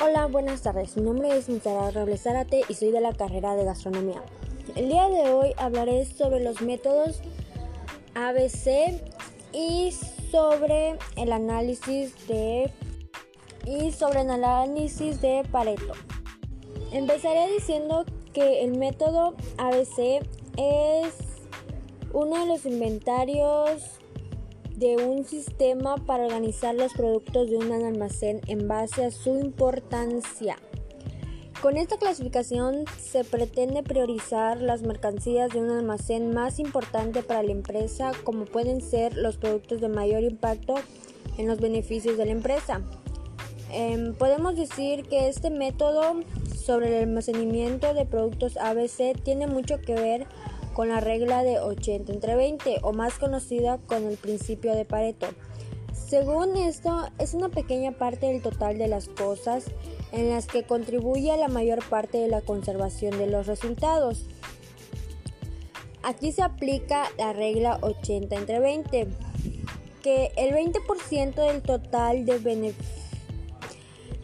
Hola, buenas tardes. Mi nombre es Mitzara Robles Zárate y soy de la carrera de gastronomía. El día de hoy hablaré sobre los métodos ABC y sobre el análisis de y sobre el análisis de Pareto. Empezaré diciendo que el método ABC es uno de los inventarios de un sistema para organizar los productos de un almacén en base a su importancia. Con esta clasificación se pretende priorizar las mercancías de un almacén más importante para la empresa, como pueden ser los productos de mayor impacto en los beneficios de la empresa. Em, podemos decir que este método sobre el almacenamiento de productos ABC tiene mucho que ver la regla de 80 entre 20 o más conocida con el principio de Pareto. Según esto, es una pequeña parte del total de las cosas en las que contribuye a la mayor parte de la conservación de los resultados. Aquí se aplica la regla 80 entre 20, que el 20% del total de beneficios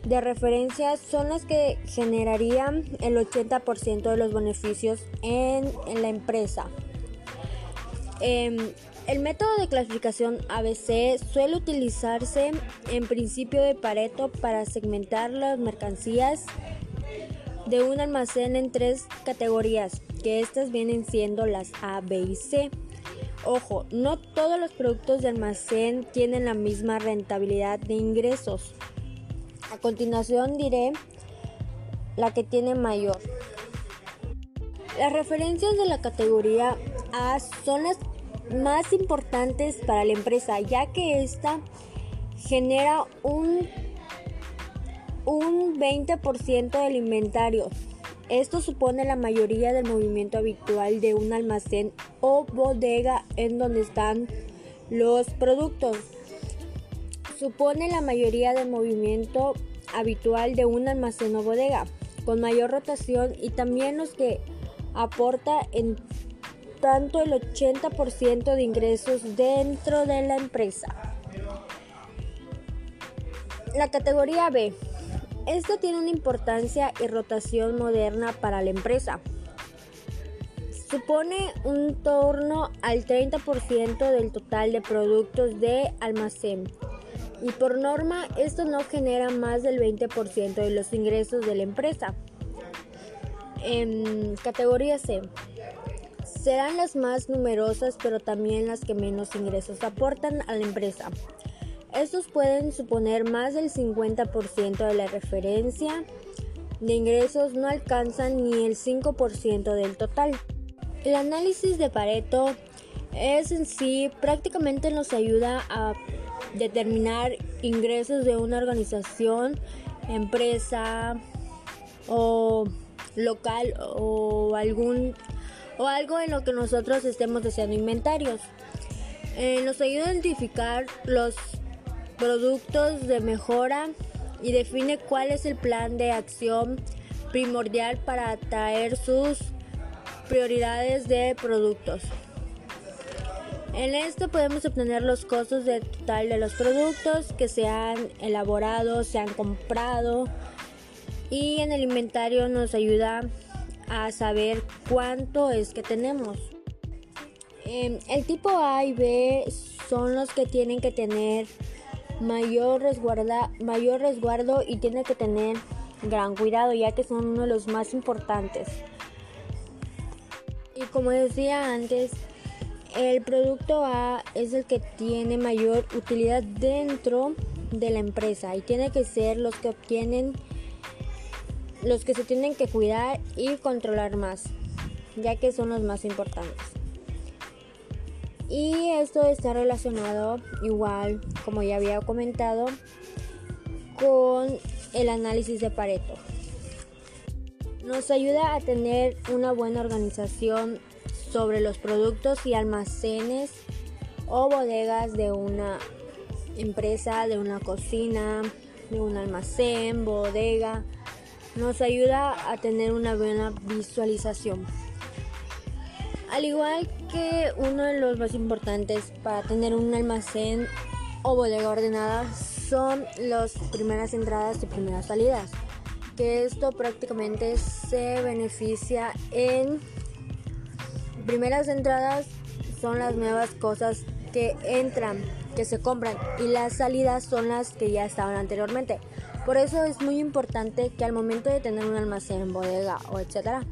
de referencia son las que generarían el 80% de los beneficios en, la empresa. Em, el método de clasificación ABC suele utilizarse en principio de Pareto para segmentar las mercancías de un almacén en tres categorías, que estas vienen siendo las A, B y C. Ojo, no todos los productos de almacén tienen la misma rentabilidad de ingresos. A continuación diré la que tiene mayor. Las referencias de la categoría A son las más importantes para la empresa, ya que esta genera un, un 20% del inventario. Esto supone la mayoría del movimiento habitual de un almacén o bodega en donde están los productos supone la mayoría del movimiento habitual de un almacén o bodega, con mayor rotación y también los que aporta en tanto el 80% de ingresos dentro de la empresa. La categoría B. Esta tiene una importancia y rotación moderna para la empresa. Supone un torno al 30% del total de productos de almacén y por norma esto no genera más del 20% de los ingresos de la empresa. En categoría C, serán las más numerosas pero también las que menos ingresos aportan a la empresa. Estos pueden suponer más del 50% de la referencia de ingresos no alcanzan ni el 5% del total. El análisis de Pareto es en sí prácticamente nos ayuda a determinar ingresos de una organización, empresa o local o algún o algo en lo que nosotros estemos haciendo inventarios. Eh, nos ayuda a identificar los productos de mejora y define cuál es el plan de acción primordial para atraer sus prioridades de productos. En esto podemos obtener los costos de total de los productos que se han elaborado, se han comprado y en el inventario nos ayuda a saber cuánto es que tenemos. Em, el tipo A y B son los que tienen que tener mayor, resguarda, mayor resguardo y tienen que tener gran cuidado ya que son uno de los más importantes. Y como decía antes, el producto A es el que tiene mayor utilidad dentro de la empresa y tiene que ser los que obtienen los que se tienen que cuidar y controlar más, ya que son los más importantes. Y esto está relacionado igual, como ya había comentado, con el análisis de Pareto. Nos ayuda a tener una buena organización sobre los productos y almacenes o bodegas de una empresa, de una cocina, de un almacén, bodega. Nos ayuda a tener una buena visualización. Al igual que uno de los más importantes para tener un almacén o bodega ordenada son las primeras entradas y primeras salidas. que esto prácticamente se beneficia en primeras entradas son las nuevas cosas que entran, que se compran y las salidas son las que ya estaban anteriormente. Por eso es muy importante que al momento de tener un almacén, bodega o etcétera,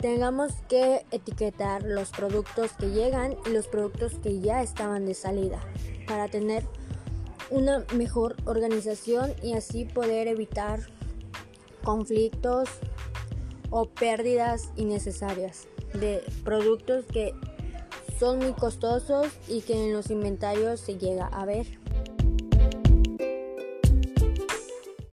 tengamos que etiquetar los productos que llegan y los productos que ya estaban de salida para tener una mejor organización y así poder evitar conflictos o pérdidas innecesarias de productos que son muy costosos y que en los inventarios se llega a ver.